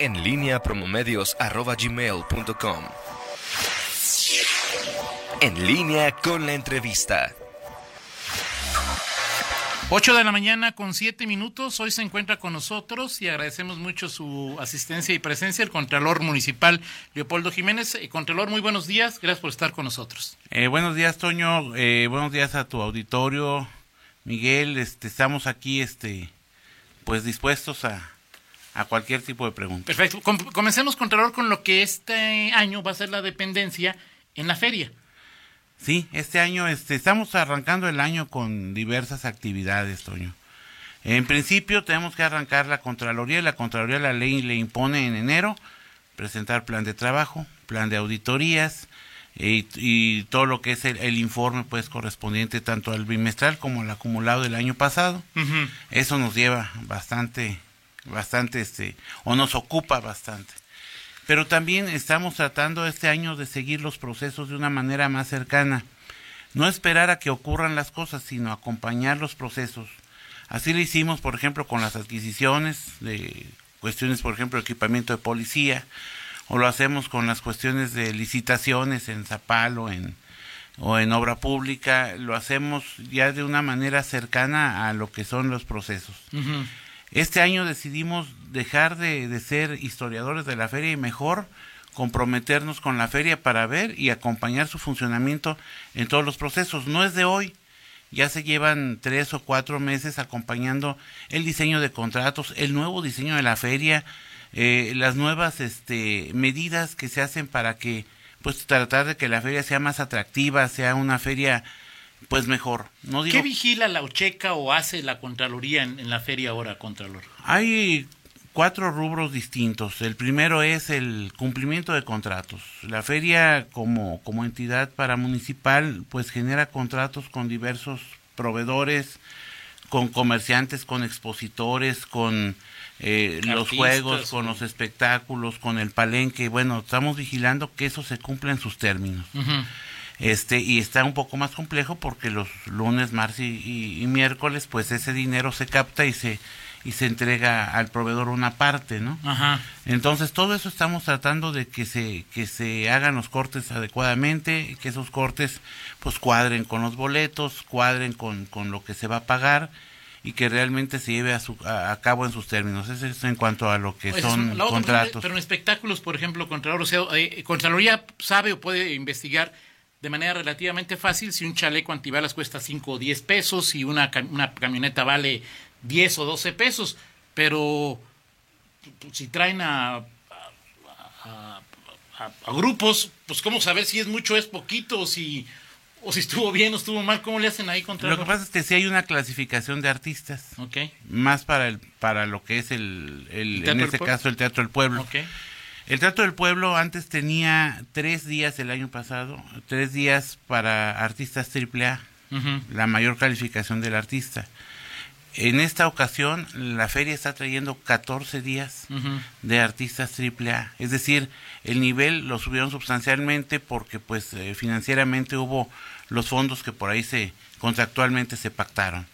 En línea promomedios.com. En línea con la entrevista. 8 de la mañana con 7 minutos. Hoy se encuentra con nosotros y agradecemos mucho su asistencia y presencia el Contralor Municipal Leopoldo Jiménez. Eh, Contralor, muy buenos días. Gracias por estar con nosotros. Eh, buenos días, Toño. Eh, buenos días a tu auditorio, Miguel. Este, estamos aquí, este, pues dispuestos a, a cualquier tipo de pregunta. Perfecto. Com comencemos, Contralor, con lo que este año va a ser la dependencia en la feria. Sí, este año este, estamos arrancando el año con diversas actividades, Toño. En principio tenemos que arrancar la Contraloría. La Contraloría la ley le impone en enero presentar plan de trabajo, plan de auditorías y, y todo lo que es el, el, informe pues correspondiente tanto al bimestral como al acumulado del año pasado. Uh -huh. Eso nos lleva bastante, bastante, este, o nos ocupa bastante pero también estamos tratando este año de seguir los procesos de una manera más cercana. No esperar a que ocurran las cosas, sino acompañar los procesos. Así lo hicimos, por ejemplo, con las adquisiciones de cuestiones, por ejemplo, equipamiento de policía, o lo hacemos con las cuestiones de licitaciones en Zapalo en, o en obra pública, lo hacemos ya de una manera cercana a lo que son los procesos. Este año decidimos dejar de, de, ser historiadores de la feria y mejor comprometernos con la feria para ver y acompañar su funcionamiento en todos los procesos. No es de hoy, ya se llevan tres o cuatro meses acompañando el diseño de contratos, el nuevo diseño de la feria, eh, las nuevas este, medidas que se hacen para que, pues, tratar de que la feria sea más atractiva, sea una feria pues mejor. No digo... ¿Qué vigila la Ocheca o hace la Contraloría en, en, la feria ahora, Contralor? Hay cuatro rubros distintos. El primero es el cumplimiento de contratos. La feria como, como entidad paramunicipal pues genera contratos con diversos proveedores, con comerciantes, con expositores, con eh, los juegos, con los espectáculos, con el palenque. Bueno, estamos vigilando que eso se cumpla en sus términos. Uh -huh este y está un poco más complejo porque los lunes, martes y, y, y, miércoles pues ese dinero se capta y se y se entrega al proveedor una parte, ¿no? Ajá. Entonces todo eso estamos tratando de que se que se hagan los cortes adecuadamente, que esos cortes pues cuadren con los boletos, cuadren con, con lo que se va a pagar y que realmente se lleve a, su, a, a cabo en sus términos. Eso es en cuanto a lo que pues son otra, contratos. Pero en espectáculos, por ejemplo, Contralor, o sea, eh, Contraloría sabe o puede investigar de manera relativamente fácil si un chaleco antibalas cuesta 5 o 10 pesos, si una, una camioneta vale 10 o 12 pesos, pero si traen a, a, a, a, grupos, pues cómo saber si es mucho o es poquito, o si, o si estuvo bien o estuvo mal, ¿cómo le hacen ahí contra Lo que pasa es que sí hay una clasificación de artistas, okay. más para, el, para lo que es el, el, ¿El en este caso el Teatro del Pueblo. Okay. El Teatro del Pueblo antes tenía tres días el año pasado, tres días para artistas AAA, uh -huh. la mayor calificación del artista. En esta ocasión, la feria está trayendo 14 días uh -huh. de artistas AAA. Es decir, el nivel lo subieron sustancialmente porque pues eh, financieramente hubo los fondos que por ahí se contractualmente se pactaron.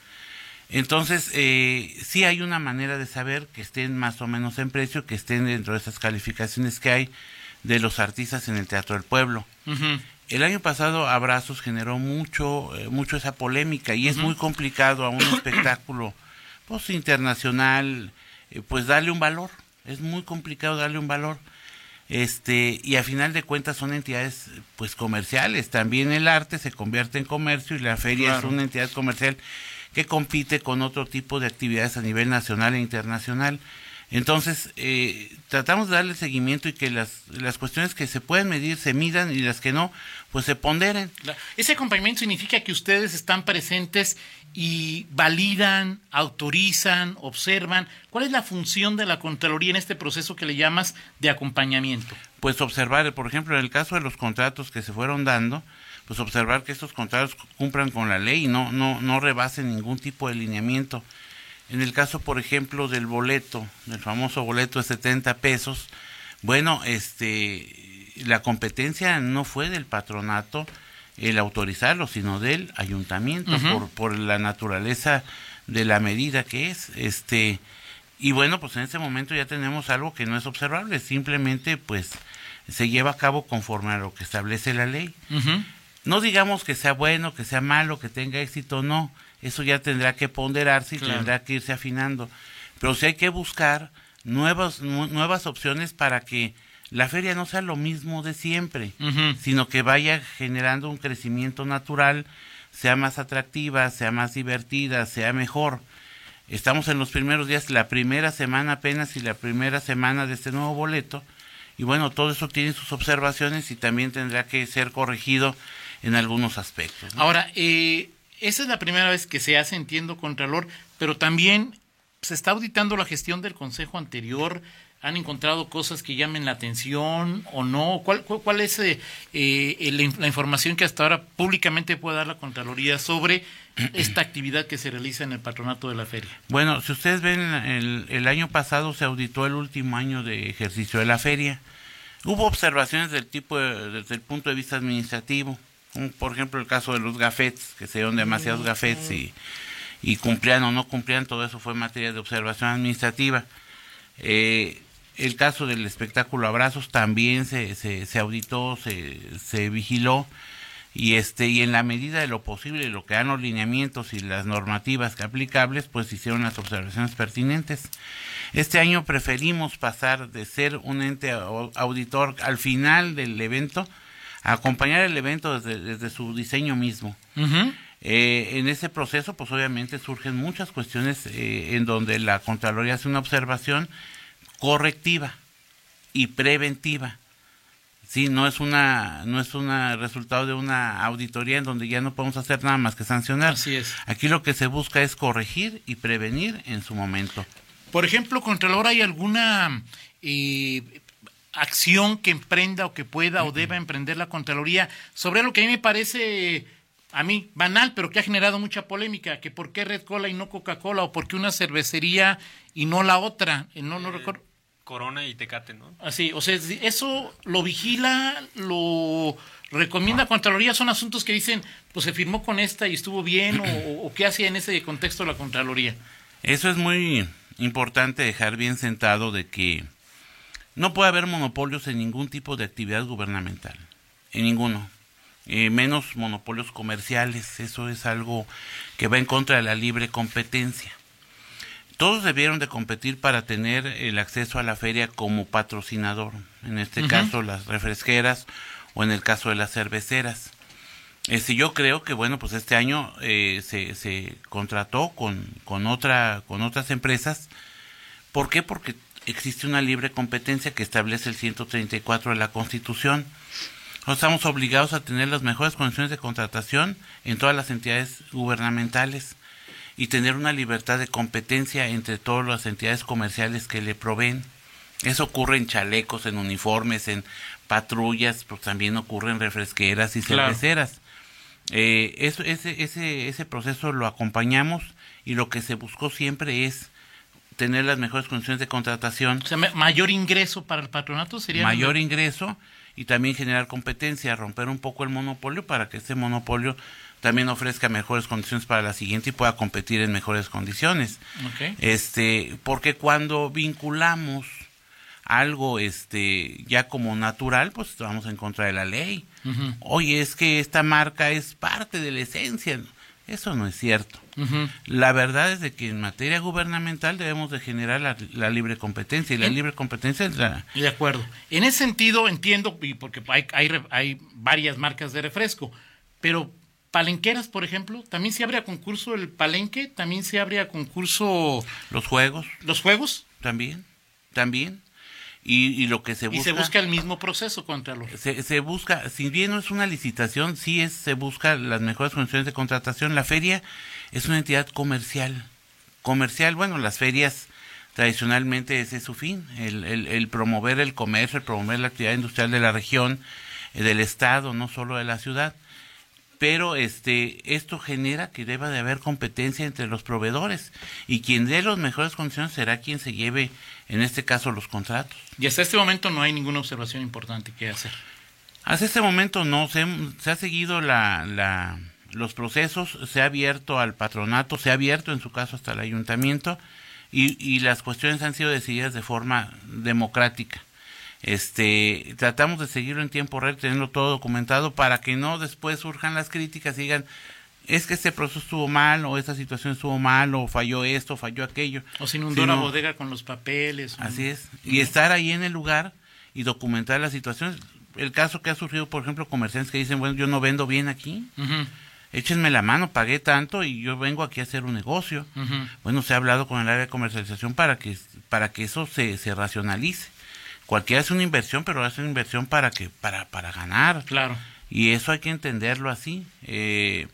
Entonces, eh, sí hay una manera de saber que estén más o menos en precio, que estén dentro de esas calificaciones que hay de los artistas en el Teatro del Pueblo. Uh -huh. El año pasado Abrazos generó mucho, eh, mucho esa polémica y uh -huh. es muy complicado a un espectáculo pues, internacional, eh, pues darle un valor. Es muy complicado darle un valor. Este, y a final de cuentas son entidades pues comerciales. También el arte se convierte en comercio y la feria claro. es una entidad comercial que compite con otro tipo de actividades a nivel nacional e internacional. Entonces, eh, tratamos de darle seguimiento y que las, las cuestiones que se pueden medir se midan y las que no, pues se ponderen. Ese acompañamiento significa que ustedes están presentes y validan, autorizan, observan. ¿Cuál es la función de la Contraloría en este proceso que le llamas de acompañamiento? Pues observar, por ejemplo, en el caso de los contratos que se fueron dando, pues observar que estos contratos cumplan con la ley y no, no, no rebasen ningún tipo de lineamiento. En el caso, por ejemplo, del boleto, del famoso boleto de 70 pesos, bueno, este, la competencia no fue del patronato el autorizarlo, sino del ayuntamiento, uh -huh. por, por la naturaleza de la medida que es. Este, Y bueno, pues en ese momento ya tenemos algo que no es observable, simplemente pues se lleva a cabo conforme a lo que establece la ley. No digamos que sea bueno, que sea malo, que tenga éxito, no. Eso ya tendrá que ponderarse y tendrá que irse afinando. Pero sí hay que buscar nuevas, nuevas opciones para que la feria no sea lo mismo de siempre, sino que vaya generando un crecimiento natural, sea más atractiva, sea más divertida, sea mejor. Estamos en los primeros días, la primera semana apenas y la primera semana de este nuevo boleto. Y bueno, todo eso tiene sus observaciones y también tendrá que ser corregido en algunos aspectos. Ahora, eh, esa es la primera vez que se hace, entiendo, Contralor, pero también se está auditando la gestión del Consejo anterior. ¿Han encontrado cosas que llamen la atención o no? ¿Cuál, cuál, es eh, eh, la, información que hasta ahora públicamente puede dar la Contraloría sobre esta actividad que se realiza en el patronato de la feria? Bueno, si ustedes ven, el, el año pasado se auditó el último año de ejercicio de la feria. Hubo observaciones del tipo desde el punto de vista administrativo, por ejemplo el caso de los gafetes, que se dieron demasiados mm, gafetes y y cumplían o no cumplían, todo eso fue materia de observación administrativa. Eh, el caso del espectáculo Abrazos también se, se, auditó, se, se, vigiló y este y en la medida de lo posible, lo que dan los lineamientos y las normativas aplicables, pues hicieron las observaciones pertinentes. Este año preferimos pasar de ser un ente auditor al final del evento a acompañar el evento desde, desde su diseño mismo. Eh, en ese proceso, pues obviamente surgen muchas cuestiones eh, en donde la Contraloría hace una observación correctiva y preventiva. Sí, no es una no es un resultado de una auditoría en donde ya no podemos hacer nada más que sancionar. Así es. Aquí lo que se busca es corregir y prevenir en su momento. Por ejemplo, Contralor, ¿hay alguna eh, acción que emprenda o que pueda o deba emprender la Contraloría sobre lo que a mí me parece a mí, banal, pero que ha generado mucha polémica, que por qué Red Cola y no Coca-Cola, o por qué una cervecería y no la otra, eh, no, no eh, recuerdo. Corona y Tecate, ¿no? Así, o sea, eso lo vigila, lo recomienda Contraloría, son asuntos que dicen, pues se firmó con esta y estuvo bien, o, qué hacía en ese contexto la Contraloría. Eso es muy importante dejar bien sentado de que no puede haber monopolios en ningún tipo de actividad gubernamental, en ninguno. Eh, menos monopolios comerciales. Eso es algo que va en contra de la libre competencia. Todos debieron de competir para tener el acceso a la feria como patrocinador, en este caso las refresqueras o en el caso de las cerveceras. Este, yo creo que bueno, pues este año eh, se, se contrató con, con, otra, con otras empresas. ¿Por qué? Porque existe una libre competencia que establece el 134 de la Constitución estamos obligados a tener las mejores condiciones de contratación en todas las entidades gubernamentales y tener una libertad de competencia entre todas las entidades comerciales que le proveen. Eso ocurre en chalecos, en uniformes, en patrullas, pero también ocurre en refresqueras y cerveceras. Eh, eso, ese, ese, ese proceso lo acompañamos y lo que se buscó siempre es tener las mejores condiciones de contratación. O sea, mayor ingreso para el patronato sería. Mayor ingreso y también generar competencia, romper un poco el monopolio para que este monopolio también ofrezca mejores condiciones para la siguiente y pueda competir en mejores condiciones. Este, porque cuando vinculamos algo este ya como natural, pues vamos en contra de la ley. Oye, es que esta marca es parte de la esencia. Eso no es cierto. La verdad es de que en materia gubernamental debemos de generar la, libre competencia y la libre competencia es la... De acuerdo. En ese sentido entiendo, y porque hay, hay, hay varias marcas de refresco, pero palenqueras, por ejemplo, también se abre a concurso el palenque, también se abre a concurso... Los juegos. Los juegos. También, también. Y, lo que se busca... Y se busca el mismo proceso contra los... Se, se busca, si bien no es una licitación, sí es, se busca las mejores condiciones de contratación. La feria es una entidad comercial. Comercial, bueno, las ferias tradicionalmente ese es su fin, el, el, el promover el comercio, el promover la actividad industrial de la región, eh, del estado, no solo de la ciudad pero este esto genera que deba de haber competencia entre los proveedores y quien dé las mejores condiciones será quien se lleve en este caso los contratos. Y hasta este momento no hay ninguna observación importante que hacer. Hasta este momento no se, se ha seguido la, la, los procesos, se ha abierto al patronato, se ha abierto en su caso hasta el ayuntamiento y, y las cuestiones han sido decididas de forma democrática. Este, tratamos de seguirlo en tiempo real, teniendo todo documentado para que no después surjan las críticas y digan, es que este proceso estuvo mal, o esta situación estuvo mal, o falló esto, falló aquello. O se inundó la bodega con los papeles. Así es. Y estar ahí en el lugar y documentar las situaciones. El caso que ha surgido, por ejemplo, comerciantes que dicen, bueno, yo no vendo bien aquí. Échenme la mano, pagué tanto y yo vengo aquí a hacer un negocio. Bueno, se ha hablado con el área de comercialización para que, para que eso se, se racionalice. Cualquiera hace una inversión, pero hace una inversión para que para, para ganar. Claro. Y eso hay que entenderlo así. Eh,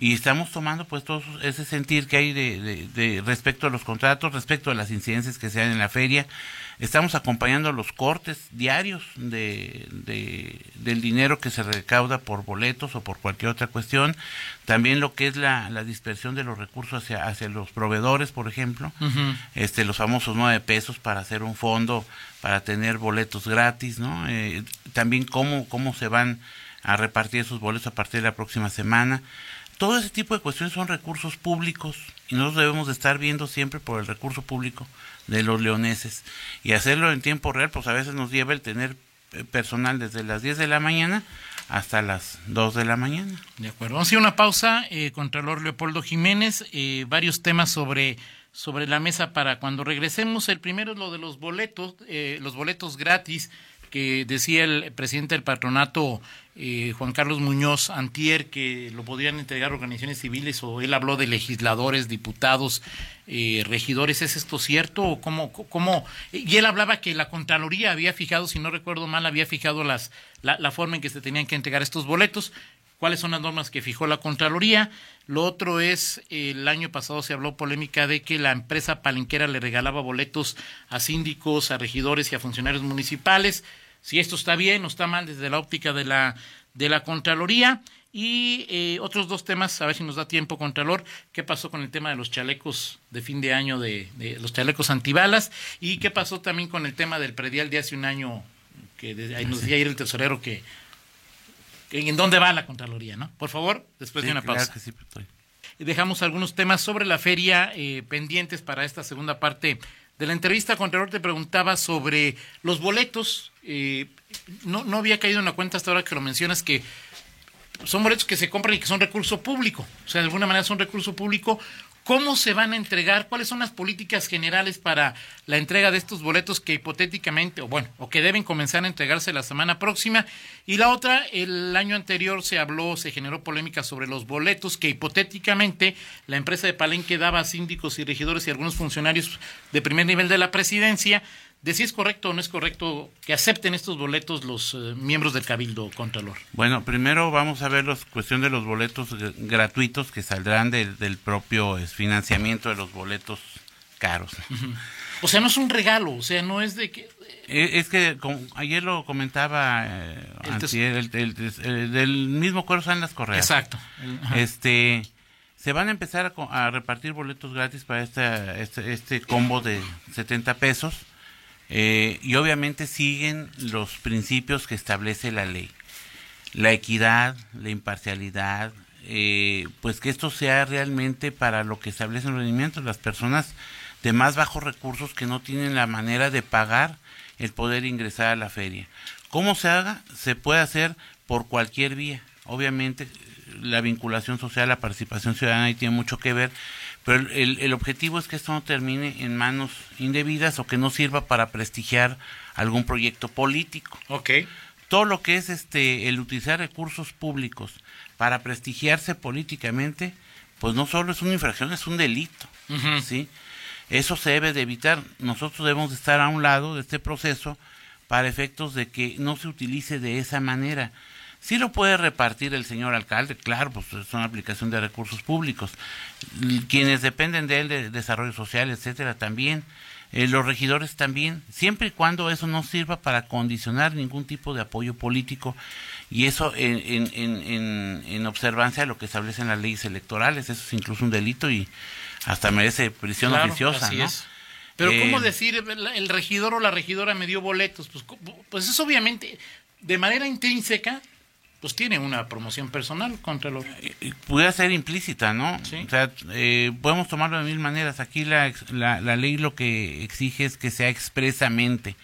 y estamos tomando pues todo ese sentir que hay de, de, respecto a los contratos, respecto a las incidencias que se dan en la feria. Estamos acompañando los cortes diarios de, de, del dinero que se recauda por boletos o por cualquier otra cuestión. También lo que es la, la dispersión de los recursos hacia, hacia los proveedores, por ejemplo. este Los famosos nueve pesos para hacer un fondo, para tener boletos gratis, ¿no? Eh, también cómo, cómo se van a repartir esos boletos a partir de la próxima semana todo ese tipo de cuestiones son recursos públicos y nosotros debemos de estar viendo siempre por el recurso público de los leoneses y hacerlo en tiempo real, pues a veces nos lleva el tener eh, personal desde las 10 de la mañana hasta las 2 de la mañana. De acuerdo. Vamos a ir una pausa. Eh, Contralor Leopoldo Jiménez, eh, varios temas sobre sobre la mesa para cuando regresemos. El primero es lo de los boletos, eh, los boletos gratis que decía el presidente del patronato eh, Juan Carlos Muñoz Antier que lo podrían entregar organizaciones civiles o él habló de legisladores, diputados, eh, regidores. ¿Es esto cierto? ¿O cómo, cómo? Y él hablaba que la Contraloría había fijado, si no recuerdo mal, había fijado las, la, la forma en que se tenían que entregar estos boletos cuáles son las normas que fijó la Contraloría. Lo otro es, el año pasado se habló polémica de que la empresa palenquera le regalaba boletos a síndicos, a regidores y a funcionarios municipales si esto está bien o está mal desde la óptica de la, de la Contraloría. Y eh, otros dos temas, a ver si nos da tiempo, Contralor, qué pasó con el tema de los chalecos de fin de año, de, de los chalecos antibalas, y qué pasó también con el tema del predial de hace un año, que ahí nos decía ayer el tesorero que, en dónde va la Contraloría, ¿no? Por favor, después de una pausa. sí, Dejamos algunos temas sobre la feria eh, pendientes para esta segunda parte de la entrevista, Contralor te preguntaba sobre los boletos. Eh, no, no había caído en la cuenta hasta ahora que lo mencionas que son boletos que se compran y que son recurso público. O sea, de alguna manera son recurso público. ¿Cómo se van a entregar? ¿Cuáles son las políticas generales para la entrega de estos boletos que hipotéticamente, o bueno, o que deben comenzar a entregarse la semana próxima? Y la otra, el año anterior se habló, se generó polémica sobre los boletos que hipotéticamente la empresa de Palenque daba a síndicos y regidores y algunos funcionarios de primer nivel de la presidencia de si es correcto o no es correcto que acepten estos boletos los eh, miembros del Cabildo Contralor. Bueno, primero vamos a ver la cuestión de los boletos gratuitos que saldrán del propio financiamiento de los boletos caros. O sea, no es un regalo, o sea, no es de que... Eh, es, que ayer lo comentaba eh, el, del mismo cuero salen las correas. Exacto. Este se van a empezar a, repartir boletos gratis para este, este combo de 70 pesos eh, y obviamente siguen los principios que establece la ley. La equidad, la imparcialidad, eh, pues que esto sea realmente para lo que establecen los rendimientos, las personas de más bajos recursos que no tienen la manera de pagar el poder ingresar a la feria. ¿Cómo se haga? Se puede hacer por cualquier vía. Obviamente la vinculación social, la participación ciudadana ahí tiene mucho que ver, pero el, el, objetivo es que esto no termine en manos indebidas o que no sirva para prestigiar algún proyecto político. Ok. Todo lo que es este el utilizar recursos públicos para prestigiarse políticamente, pues no solo es una infracción, es un delito. ¿sí? Eso se debe de evitar. Nosotros debemos de estar a un lado de este proceso para efectos de que no se utilice de esa manera. Sí lo puede repartir el señor alcalde, claro, pues es una aplicación de recursos públicos. Quienes dependen de él, de desarrollo social, etcétera, también. Eh, los regidores también, siempre y cuando eso no sirva para condicionar ningún tipo de apoyo político y eso en, en, en, observancia de lo que establecen las leyes electorales, eso es incluso un delito y hasta merece prisión oficiosa. ¿no? Pero ¿cómo eh, decir el regidor o la regidora me dio boletos? Pues, pues es obviamente de manera intrínseca pues tiene una promoción personal contra los... Puede ser implícita, ¿no? Sí. O sea, eh, podemos tomarlo de mil maneras. Aquí la, la, la ley lo que exige es que sea expresamente.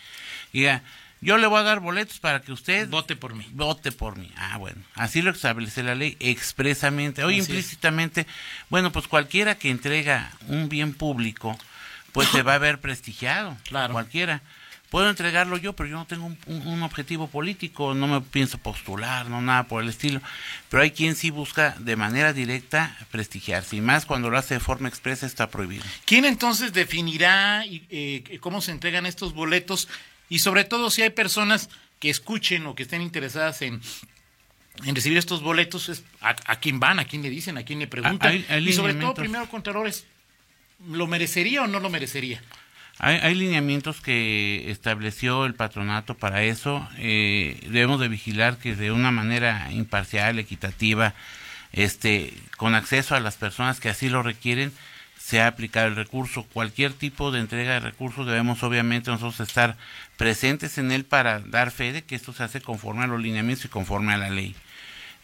Diga, yo le voy a dar boletos para que usted Vote por mí. vote por mí. Ah, bueno, así lo establece la ley expresamente. Hoy Así es. implícitamente, bueno, pues cualquiera que entrega un bien público, pues se va a ver prestigiado. Claro. Cualquiera. Puedo entregarlo yo, pero yo no tengo un, un- un objetivo político, no me pienso postular, no nada por el estilo. Pero hay quien sí busca de manera directa prestigiarse, y más cuando lo hace de forma expresa está prohibido. ¿Quién entonces definirá eh, cómo se entregan estos boletos? Y sobre todo si hay personas que escuchen o que estén interesadas en, en recibir estos boletos, es a, a quién van, a quién le dicen, a quién le preguntan. Hay- hay y sobre todo, primero, Contralores, ¿lo merecería o no lo merecería? Hay, lineamientos que estableció el patronato para eso. eh, debemos de vigilar que de una manera imparcial, equitativa, este, con acceso a las personas que así lo requieren, sea aplicado el recurso. Cualquier tipo de entrega de recursos debemos obviamente nosotros estar presentes en él para dar fe de que esto se hace conforme a los lineamientos y conforme a la ley.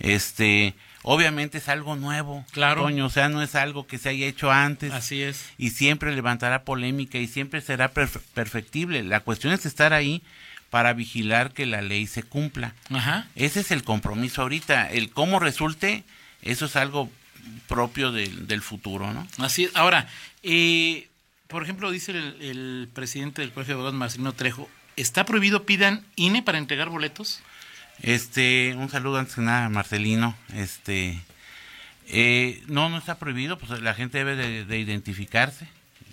Este, obviamente es algo nuevo, Claro. Toño, o sea, no es algo que se haya hecho antes Así es. y siempre levantará polémica y siempre será perf- perfectible. La cuestión es estar ahí para vigilar que la ley se cumpla. Ajá. Ese es el compromiso ahorita. El cómo resulte, eso es algo propio del, del futuro, ¿no? Así es. Ahora, eh, por ejemplo, dice el, el presidente del Colegio de Abogados, Marcelino Trejo, ¿está prohibido pidan INE para entregar boletos? Este, un saludo antes que nada Marcelino. Este, eh, no, no está prohibido, pues la gente debe de, de identificarse.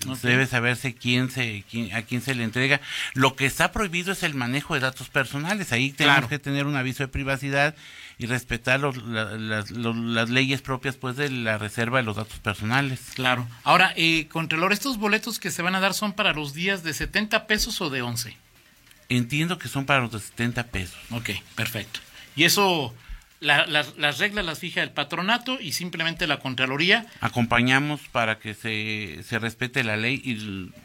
Ok. Debe saberse quién se, quién- a quién se le entrega. Lo que está prohibido es el manejo de datos personales. Ahí tenemos Claro. que tener un aviso de privacidad y respetar los- la- las, los- las leyes propias pues de la reserva de los datos personales. Claro. Ahora, eh, Contralor, ¿estos boletos que se van a dar son para los días de 70 pesos o de 11? Entiendo que son para los de 70 pesos. Ok, perfecto. Y eso, la- las- las reglas las fija el patronato y simplemente la Contraloría. Acompañamos para que se, se respete la ley y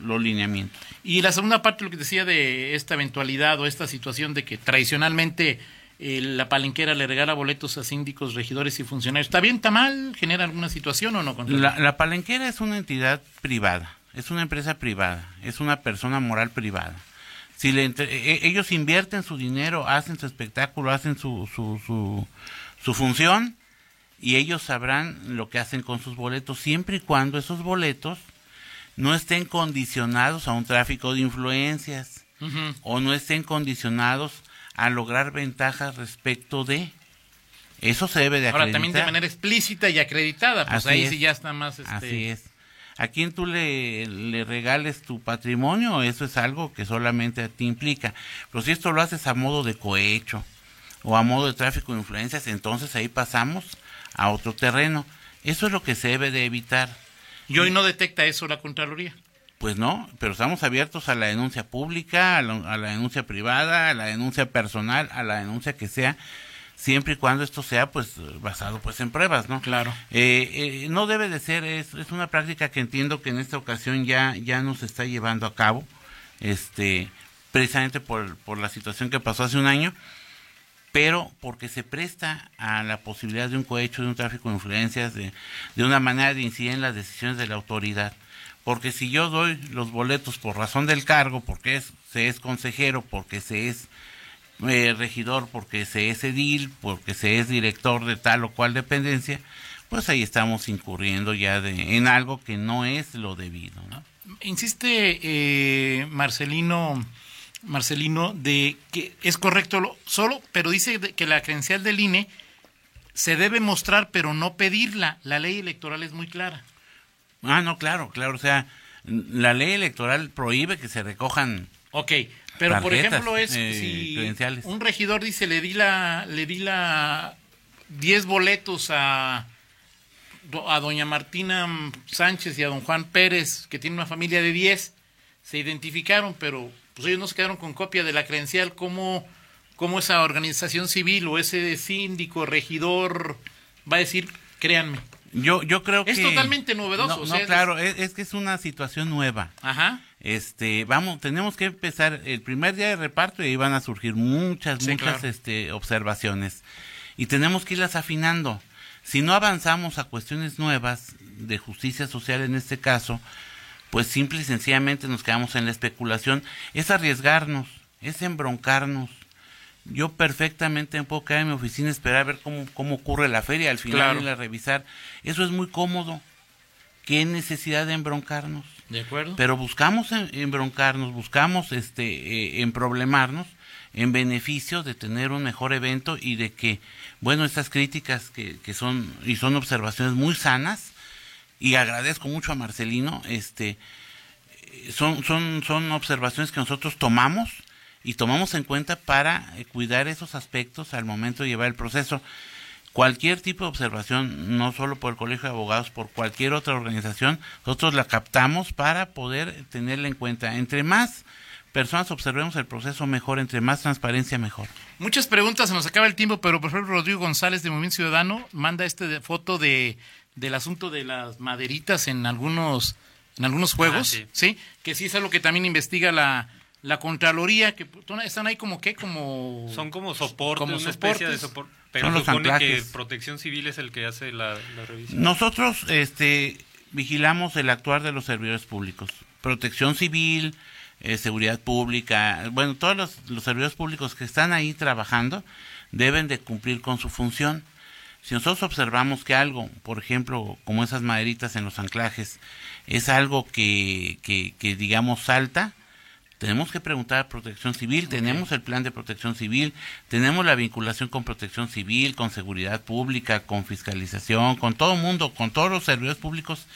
los lineamientos. Y la segunda parte, lo que decía de esta eventualidad o esta situación de que tradicionalmente eh, la palenquera le regala boletos a síndicos, regidores y funcionarios. ¿Está bien, está mal? ¿Genera alguna situación o no? La, la palenquera es una entidad privada, es una empresa privada, es una persona moral privada. Si le entre- e- ellos invierten su dinero, hacen su espectáculo, hacen su, su, su, su función y ellos sabrán lo que hacen con sus boletos siempre y cuando esos boletos no estén condicionados a un tráfico de influencias o no estén condicionados a lograr ventajas respecto de eso se debe de Ahora, acreditar. también de manera explícita y acreditada, pues Así ahí es. sí ya está más... Este, Así es. A quien tú le, le regales tu patrimonio, eso es algo que solamente a ti implica. Pero si esto lo haces a modo de cohecho o a modo de tráfico de influencias, entonces ahí pasamos a otro terreno. Eso es lo que se debe de evitar. Y hoy no detecta eso la Contraloría. Pues no, pero estamos abiertos a la denuncia pública, a la, a la denuncia privada, a la denuncia personal, a la denuncia que sea, siempre y cuando esto sea pues basado pues en pruebas, ¿no? Claro. Eh, eh, no debe de ser, es, es una práctica que entiendo que en esta ocasión ya, ya no se está llevando a cabo, este, precisamente por, por la situación que pasó hace un año, pero porque se presta a la posibilidad de un cohecho, de un tráfico de influencias, de, de una manera de incidir en las decisiones de la autoridad. Porque si yo doy los boletos por razón del cargo, porque es, se es consejero, porque se es eh, regidor, porque se es edil, porque se es director de tal o cual dependencia, pues ahí estamos incurriendo ya de, en algo que no es lo debido. ¿no? Insiste eh, Marcelino, Marcelino de que es correcto lo, solo, pero dice que la credencial del INE se debe mostrar, pero no pedirla. La ley electoral es muy clara. Ah, no, claro, claro, o sea, la ley electoral prohíbe que se recojan Ok, pero por ejemplo es eh, si un regidor dice le di la le di la 10 boletos a a doña Martina Sánchez y a don Juan Pérez que tiene una familia de 10 se identificaron pero pues ellos no se quedaron con copia de la credencial. Cómo cómo esa organización civil o ese síndico regidor va a decir créanme Yo, yo creo Es que... totalmente novedoso, No, o no, sea, es- claro, es, es que es una situación nueva. ajá Este, vamos, tenemos que empezar el primer día de reparto y ahí van a surgir muchas, Sí, muchas claro. este, observaciones. y tenemos que irlas afinando. Si no avanzamos a cuestiones nuevas de justicia social en este caso, pues simple y sencillamente nos quedamos en la especulación. Es arriesgarnos, es embroncarnos. Yo perfectamente me puedo quedar en mi oficina y esperar a ver cómo, cómo ocurre la feria, al final Claro. irla a revisar. Eso es muy cómodo. ¿Qué necesidad de embroncarnos? ¿De acuerdo? Pero buscamos en- embroncarnos, buscamos este eh, emproblemarnos en beneficio de tener un mejor evento y de que, bueno, estas críticas que, que son y son observaciones muy sanas y agradezco mucho a Marcelino, este son son son observaciones que nosotros tomamos y tomamos en cuenta para eh, cuidar esos aspectos al momento de llevar el proceso. Cualquier tipo de observación, no solo por el Colegio de Abogados, por cualquier otra organización, nosotros la captamos para poder tenerla en cuenta. Entre más personas observemos el proceso, mejor, entre más transparencia, mejor. Muchas preguntas, se nos acaba el tiempo, pero por ejemplo Rodrigo González de Movimiento Ciudadano manda este de- foto de del asunto de las maderitas en algunos en algunos juegos, sí. sí. que sí es algo que también investiga la la Contraloría, que pues, están ahí como que como Son como soportes, Como una especie de soportes. soporte. Pero Son los supone que anclajes. Protección Civil es el que hace la, la revisión. Nosotros este, vigilamos el actuar de los servidores públicos. Protección civil, eh, seguridad pública, bueno, todos los, los servidores públicos que están ahí trabajando deben de cumplir con su función. Si nosotros observamos que algo, por ejemplo, como esas maderitas en los anclajes, es algo que, que, que digamos salta, tenemos que preguntar a Protección Civil, tenemos el plan de Protección Civil, tenemos la vinculación con Protección Civil, con Seguridad Pública, con Fiscalización, con todo el mundo, con todos los servidores públicos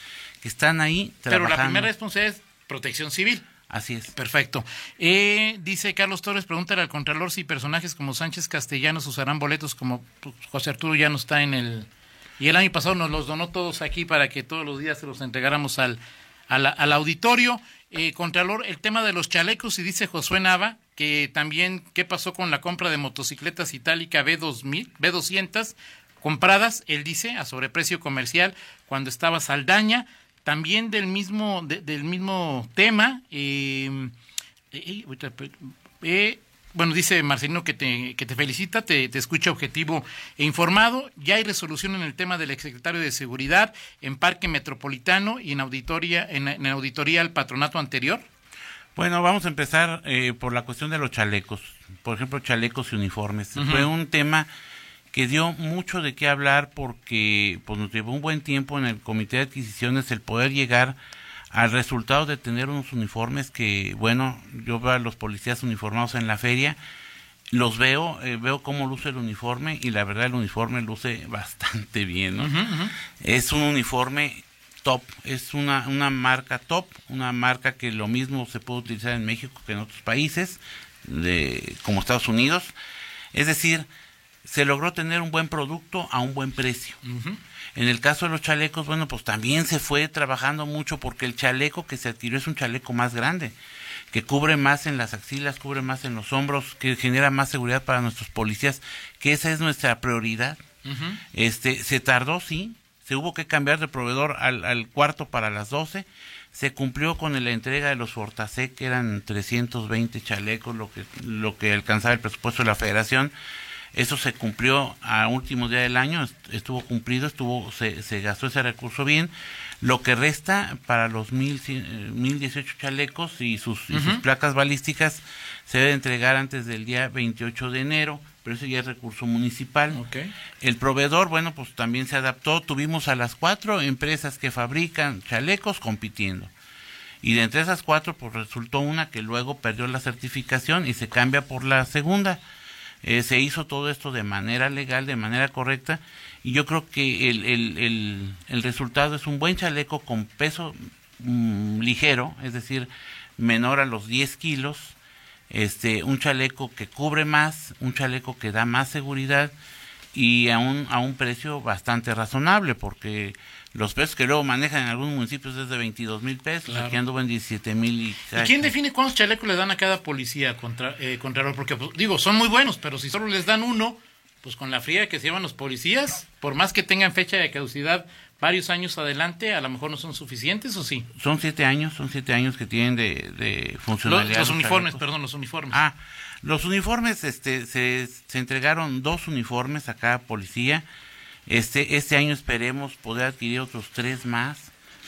que están ahí pero trabajando. la primera responsabilidad es Protección Civil. Así es. Perfecto. Eh, dice Carlos Torres, pregúntale al Contralor si personajes como Sánchez Castellanos usarán boletos como pues, José Arturo ya no está en el... Y el año pasado nos los donó todos aquí para que todos los días se los entregáramos al, al, al auditorio. Eh, Contralor, el tema de los chalecos, y dice Josué Nava, que también, ¿qué pasó con la compra de motocicletas Itálica B2000, B200 compradas, él dice, a sobreprecio comercial cuando estaba Saldaña? También del mismo, de- del mismo tema, eh, eh, ahorita, eh, bueno, dice Marcelino que te, que te felicita, te, te escucha objetivo e informado. Ya hay resolución en el tema del exsecretario de Seguridad en Parque Metropolitano y en auditoría, en, en auditoría al patronato anterior. Bueno, vamos a empezar eh, por la cuestión de los chalecos. Por ejemplo, chalecos y uniformes. Fue un tema que dio mucho de qué hablar porque pues, nos llevó un buen tiempo en el comité de adquisiciones el poder llegar al resultado de tener unos uniformes que, bueno, yo veo a los policías uniformados en la feria, los veo, eh, veo cómo luce el uniforme y la verdad el uniforme luce bastante bien, ¿no? Es un uniforme top, es una, una marca top, una marca que lo mismo se puede utilizar en México que en otros países, de, como Estados Unidos. Es decir, se logró tener un buen producto a un buen precio. En el caso de los chalecos, bueno, pues también se fue trabajando mucho porque el chaleco que se adquirió es un chaleco más grande, que cubre más en las axilas, cubre más en los hombros, que genera más seguridad para nuestros policías, que esa es nuestra prioridad. Este, se tardó, sí, se hubo que cambiar de proveedor al, al cuarto para las 12, se cumplió con la entrega de los Fortasec, que eran 320 chalecos, lo que, lo que alcanzaba el presupuesto de la federación. Eso se cumplió a último día del año, est- estuvo cumplido, estuvo se, se gastó ese recurso bien. Lo que resta para los mil, eh, 1018 chalecos y sus, y sus placas balísticas se debe entregar antes del día 28 de enero, pero ese ya es recurso municipal. El proveedor, bueno, pues también se adaptó. Tuvimos a las cuatro empresas que fabrican chalecos compitiendo. Y de entre esas cuatro, pues resultó una que luego perdió la certificación y se cambia por la segunda. Eh, se hizo todo esto de manera legal, de manera correcta, y yo creo que el, el, el, el resultado es un buen chaleco con peso mm, ligero, es decir, menor a los 10 kilos, este, un chaleco que cubre más, un chaleco que da más seguridad y a un, a un precio bastante razonable, porque los precios que luego manejan en algunos municipios es de 22 mil pesos, Claro. aquí anduvo en 17 mil y... ¿Y quién define cuántos chalecos le dan a cada policía contra, eh, contralor? Porque, pues, digo, son muy buenos, pero si solo les dan uno, pues con la fría que se llevan los policías, por más que tengan fecha de caducidad varios años adelante, a lo mejor no son suficientes, ¿o sí? Son siete años, son siete años que tienen de, de Los, funcionalidad. los uniformes, chalecos. perdón, los uniformes. Ah, Los uniformes, este, se, se entregaron dos uniformes a cada policía. Este, este año esperemos poder adquirir otros tres más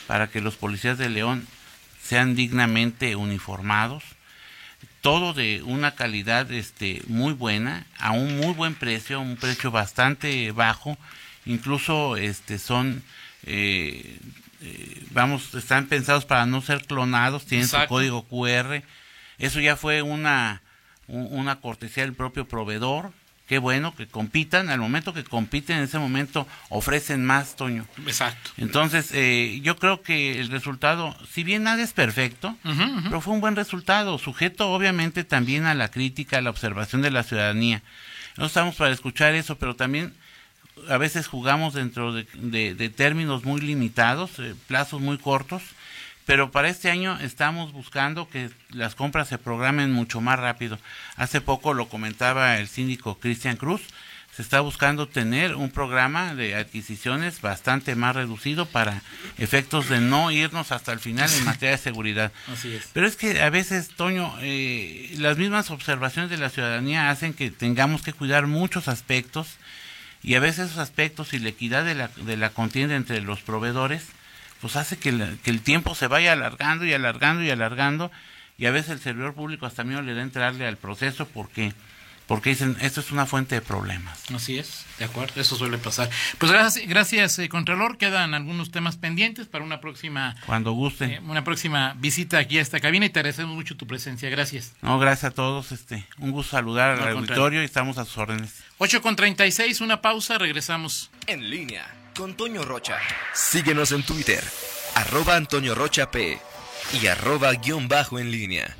para que los policías de León sean dignamente uniformados. Todo de una calidad este, muy buena, a un muy buen precio, un precio bastante bajo. Incluso este, son, eh, eh, vamos, están pensados para no ser clonados, tienen su código QR. Eso ya fue una, un- una cortesía del propio proveedor. Qué bueno que compitan. Al momento que compiten, en ese momento ofrecen más, Toño. Exacto. Entonces, eh, yo creo que el resultado, si bien nada es perfecto, pero fue un buen resultado, sujeto obviamente también a la crítica, a la observación de la ciudadanía. No estamos para escuchar eso, pero también a veces jugamos dentro de, de- de términos muy limitados, eh, plazos muy cortos, pero para este año estamos buscando que las compras se programen mucho más rápido. Hace poco lo comentaba el síndico Cristian Cruz, se está buscando tener un programa de adquisiciones bastante más reducido para efectos de no irnos hasta el final en materia de seguridad. Así es. Pero es que a veces, Toño, eh, las mismas observaciones de la ciudadanía hacen que tengamos que cuidar muchos aspectos y a veces esos aspectos y la equidad de la, de la contienda entre los proveedores, pues hace que, la- que el tiempo se vaya alargando y alargando y alargando y a veces el servidor público hasta miedo le da entrarle al proceso porque porque dicen esto es una fuente de problemas. Así es, de acuerdo, eso suele pasar. Pues gracias, gracias eh, Contralor. Quedan algunos temas pendientes para una próxima, Cuando gusten. eh, una próxima visita aquí a esta cabina y te agradecemos mucho tu presencia. Gracias. No, gracias a todos. Este, un gusto saludar No, al al auditorio y estamos a sus órdenes. 8 con 36, una pausa, regresamos. En línea con Toño Rocha. Síguenos en Twitter, arroba Antonio Rocha P y arroba guion bajo en línea.